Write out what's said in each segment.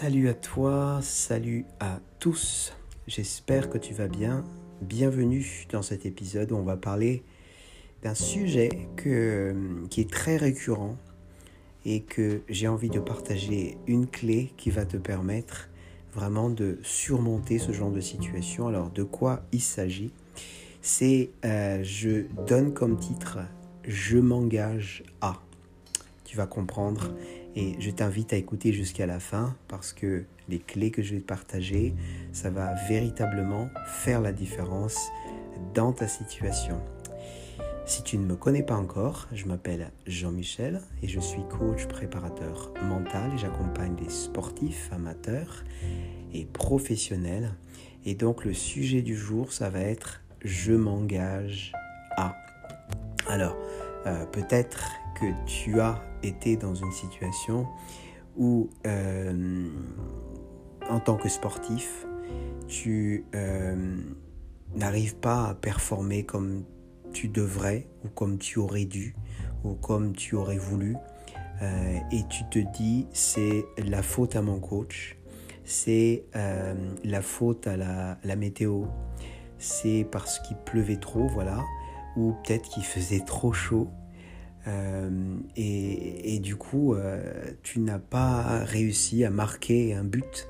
Salut à toi, salut à tous. J'espère que tu vas bien. Bienvenue dans cet épisode où on va parler d'un sujet qui est très récurrent et que j'ai envie de partager une clé qui va te permettre vraiment de surmonter ce genre de situation. Alors de quoi il s'agit? C'est, euh, je donne comme titre, je m'engage à. Tu vas comprendre et je t'invite à écouter jusqu'à la fin parce que les clés que je vais te partager, ça va véritablement faire la différence dans ta situation. Si tu ne me connais pas encore, je m'appelle Jean-Michel et je suis coach préparateur mental et j'accompagne des sportifs amateurs et professionnels. Et donc le sujet du jour, ça va être je m'engage à. Alors, euh, peut-être que tu as été dans une situation où, euh, en tant que sportif, tu euh, n'arrives pas à performer comme tu devrais ou comme tu aurais dû ou comme tu aurais voulu euh, et tu te dis c'est la faute à mon coach, c'est la faute à la, la météo, c'est parce qu'il pleuvait trop, voilà, ou peut-être qu'il faisait trop chaud euh, et, du coup, euh, tu n'as pas réussi à marquer un but.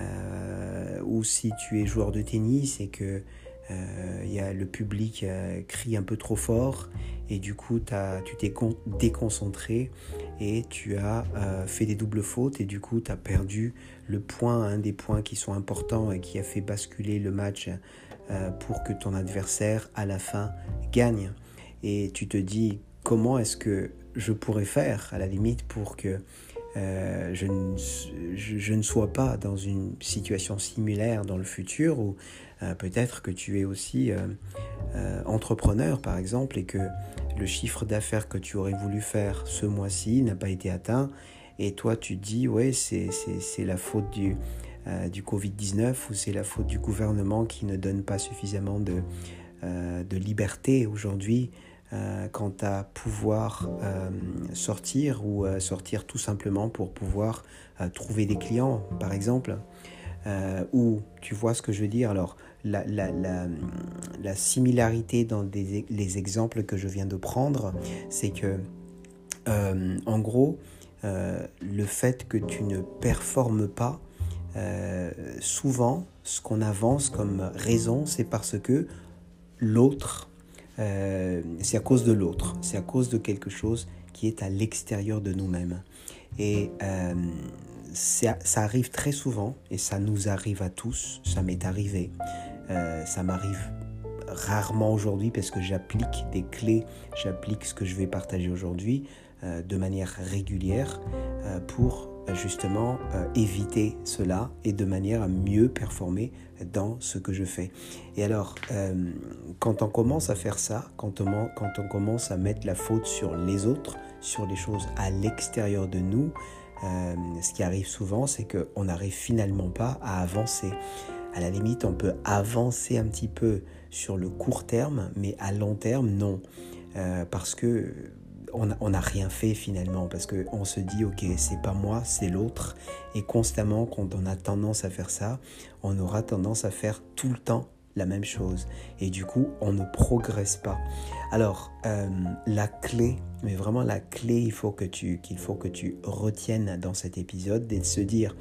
Euh, ou si tu es joueur de tennis et que y a le public crie un peu trop fort et du coup tu t'es déconcentré et tu as fait des doubles fautes et du coup tu as perdu le point, un des points qui sont importants et qui a fait basculer le match pour que ton adversaire à la fin gagne. Et tu te dis comment est-ce que je pourrais faire à la limite pour que euh, je, ne, sois pas dans une situation similaire dans le futur ou euh, peut-être que tu es aussi euh, entrepreneur par exemple et que le chiffre d'affaires que tu aurais voulu faire ce mois-ci n'a pas été atteint et toi tu te dis ouais c'est la faute du, du Covid-19 ou c'est la faute du gouvernement qui ne donne pas suffisamment de liberté aujourd'hui euh, quant à pouvoir euh, sortir ou euh, sortir tout simplement pour pouvoir trouver des clients, par exemple. ou tu vois ce que je veux dire? Alors, la, la, la, la similarité dans des, les exemples que je viens de prendre, c'est que, en gros, le fait que tu ne performes pas, souvent, ce qu'on avance comme raison, c'est parce que l'autre euh, c'est à cause de l'autre, c'est à cause de quelque chose qui est à l'extérieur de nous-mêmes. Et euh, ça, arrive très souvent, et ça nous arrive à tous, ça m'est arrivé, euh, ça m'arrive rarement aujourd'hui parce que j'applique des clés, j'applique ce que je vais partager aujourd'hui de manière régulière pour justement euh, éviter cela et de manière à mieux performer dans ce que je fais. Et alors, euh, quand on commence à faire ça, quand on, quand on commence à mettre la faute sur les autres, sur les choses à l'extérieur de nous, euh, ce qui arrive souvent, c'est qu'on n'arrive finalement pas à avancer. À la limite, on peut avancer un petit peu sur le court terme, mais à long terme, non. parce que on n'a rien fait finalement parce qu'on se dit ok c'est pas moi c'est l'autre. Et constamment quand on a tendance à faire ça on aura tendance à faire tout le temps la même chose. Et du coup on ne progresse pas. Alors euh, la clé mais vraiment la clé il faut que tu qu'il faut que tu retiennes dans cet épisode c'est de se dire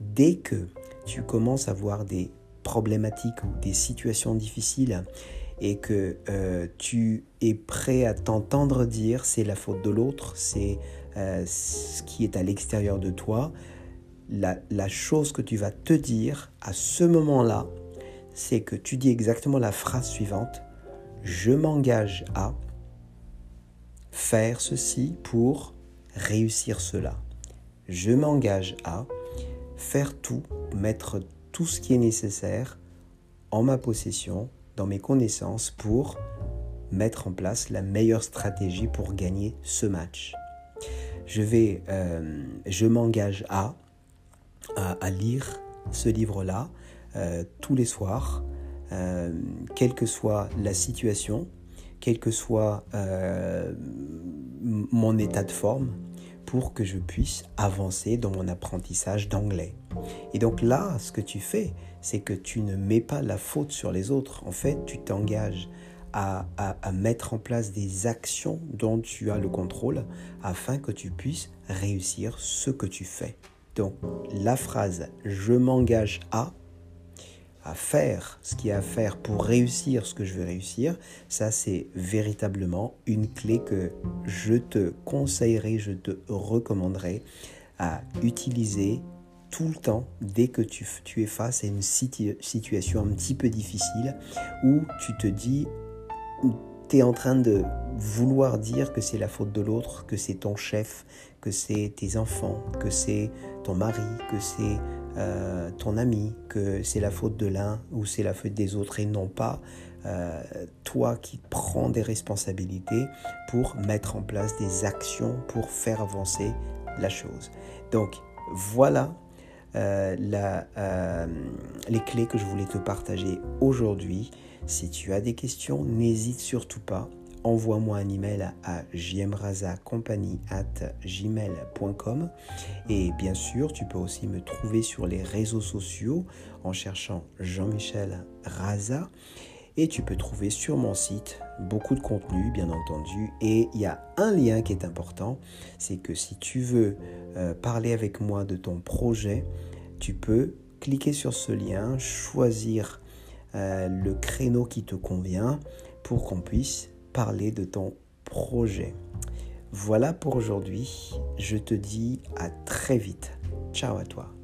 dès que tu commences à voir des problématiques ou des situations difficiles et que euh, tu es prêt à t'entendre dire c'est la faute de l'autre, c'est euh, ce qui est à l'extérieur de toi, la, la, chose que tu vas te dire à ce moment-là, c'est que tu dis exactement la phrase suivante, je m'engage à faire ceci pour réussir cela. Je m'engage à faire tout, mettre tout ce qui est nécessaire en ma possession dans mes connaissances pour mettre en place la meilleure stratégie pour gagner ce match. Je euh, m'engage à, à, lire ce livre-là euh, tous les soirs, euh, quelle que soit la situation, quel que soit mon état de forme, pour que je puisse avancer dans mon apprentissage d'anglais. Et donc là, ce que tu fais, c'est que tu ne mets pas la faute sur les autres. En fait, tu t'engages à, à, mettre en place des actions dont tu as le contrôle afin que tu puisses réussir ce que tu fais. Donc la phrase je m'engage à à faire ce qu'il y a à faire pour réussir ce que je veux réussir, ça c'est véritablement une clé que je te conseillerais, je te recommanderais à utiliser tout le temps dès que tu, es face à une situation un petit peu difficile où tu te dis, tu es en train de vouloir dire que c'est la faute de l'autre, que c'est ton chef, que c'est tes enfants, que c'est ton mari, que c'est euh, ton ami, que c'est la faute de l'un ou c'est la faute des autres et non pas euh, toi qui prends des responsabilités pour mettre en place des actions pour faire avancer la chose. Donc voilà euh, les clés que je voulais te partager aujourd'hui. Si tu as des questions, n'hésite surtout pas envoie-moi un email à gmail.com et bien sûr tu peux aussi me trouver sur les réseaux sociaux en cherchant Jean-Michel Raza. Et tu peux trouver sur mon site beaucoup de contenu bien entendu. Et il y a un lien qui est important c'est que si tu veux euh, parler avec moi de ton projet tu peux cliquer sur ce lien choisir euh, le créneau qui te convient pour qu'on puisse parler de ton projet. Voilà pour aujourd'hui. Je te dis à très vite. Ciao à toi.